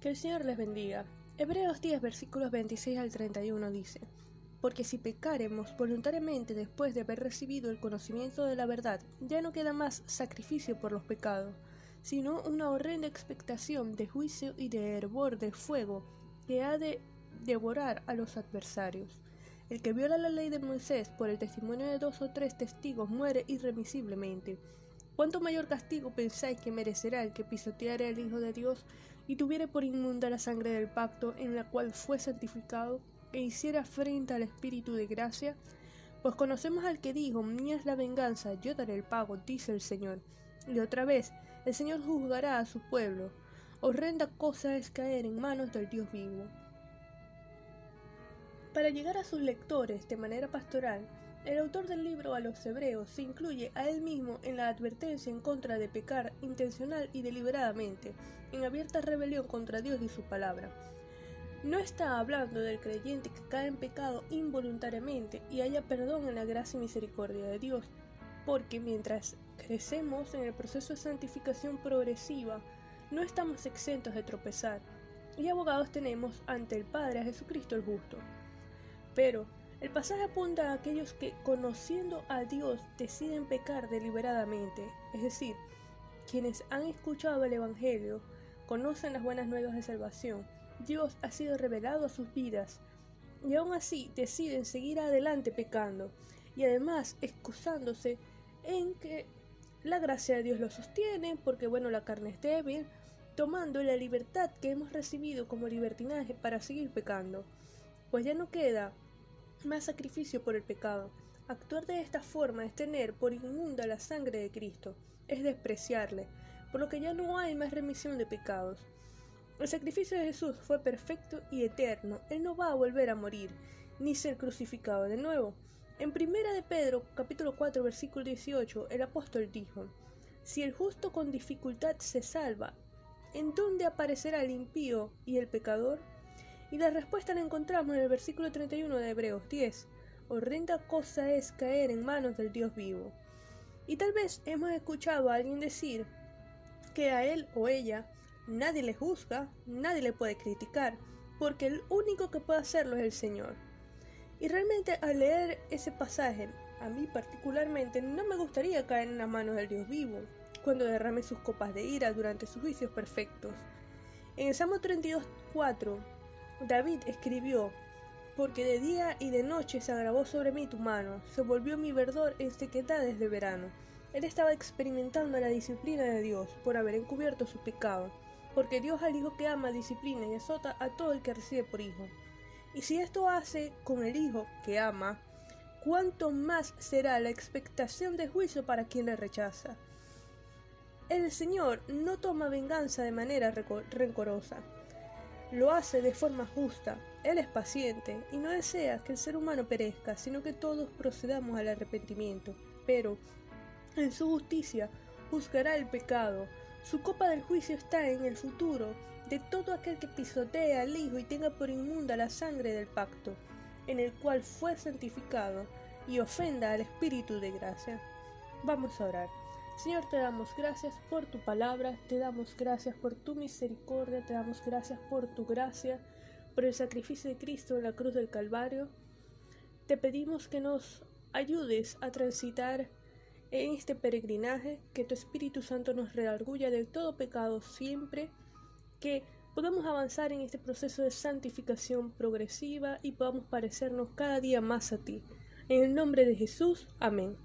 Que el Señor les bendiga. Hebreos 10, versículos 26 al 31 dice, Porque si pecaremos voluntariamente después de haber recibido el conocimiento de la verdad, ya no queda más sacrificio por los pecados, sino una horrenda expectación de juicio y de hervor de fuego que ha de devorar a los adversarios. El que viola la ley de Moisés por el testimonio de dos o tres testigos muere irremisiblemente. ¿Cuánto mayor castigo pensáis que merecerá el que pisoteare al Hijo de Dios y tuviere por inmunda la sangre del pacto en la cual fue santificado e hiciera frente al Espíritu de gracia? Pues conocemos al que dijo, mía es la venganza, yo daré el pago, dice el Señor. Y otra vez, el Señor juzgará a su pueblo. Horrenda cosa es caer en manos del Dios vivo. Para llegar a sus lectores de manera pastoral, el autor del libro a los hebreos se incluye a él mismo en la advertencia en contra de pecar intencional y deliberadamente, en abierta rebelión contra Dios y su palabra. No está hablando del creyente que cae en pecado involuntariamente y haya perdón en la gracia y misericordia de Dios, porque mientras crecemos en el proceso de santificación progresiva, no estamos exentos de tropezar, y abogados tenemos ante el Padre a Jesucristo el justo. Pero el pasaje apunta a aquellos que, conociendo a Dios, deciden pecar deliberadamente, es decir, quienes han escuchado el Evangelio, conocen las buenas nuevas de salvación, Dios ha sido revelado a sus vidas, y aún así deciden seguir adelante pecando, y además excusándose en que la gracia de Dios lo sostiene, porque bueno, la carne es débil, tomando la libertad que hemos recibido como libertinaje para seguir pecando, pues ya no queda más sacrificio por el pecado. Actuar de esta forma es tener por inmunda la sangre de Cristo, es despreciarle, por lo que ya no hay más remisión de pecados. El sacrificio de Jesús fue perfecto y eterno, Él no va a volver a morir, ni ser crucificado de nuevo. En primera de Pedro, capítulo 4, versículo 18, el apóstol dijo, Si el justo con dificultad se salva, ¿en dónde aparecerá el impío y el pecador? Y la respuesta la encontramos en el versículo 31 de Hebreos 10. Horrenda cosa es caer en manos del Dios vivo. Y tal vez hemos escuchado a alguien decir que a él o ella nadie le juzga, nadie le puede criticar, porque el único que puede hacerlo es el Señor. Y realmente al leer ese pasaje, a mí particularmente no me gustaría caer en las manos del Dios vivo, cuando derrame sus copas de ira durante sus juicios perfectos. En el Salmo 32.4 David escribió, porque de día y de noche se agravó sobre mí tu mano, se volvió mi verdor en sequedades de verano. Él estaba experimentando la disciplina de Dios por haber encubierto su pecado, porque Dios al hijo que ama disciplina y azota a todo el que recibe por hijo. Y si esto hace con el hijo que ama, cuánto más será la expectación de juicio para quien le rechaza. El Señor no toma venganza de manera rencorosa lo hace de forma justa. Él es paciente y no desea que el ser humano perezca, sino que todos procedamos al arrepentimiento. Pero, en su justicia, juzgará el pecado. Su copa del juicio está en el futuro de todo aquel que pisotee al Hijo y tenga por inmunda la sangre del pacto, en el cual fue santificado, y ofenda al Espíritu de gracia. Vamos a orar. Señor, te damos gracias por tu palabra, te damos gracias por tu misericordia, te damos gracias por tu gracia, por el sacrificio de Cristo en la cruz del Calvario. Te pedimos que nos ayudes a transitar en este peregrinaje, que tu Espíritu Santo nos redarguya del todo pecado siempre, que podamos avanzar en este proceso de santificación progresiva y podamos parecernos cada día más a ti. En el nombre de Jesús, amén.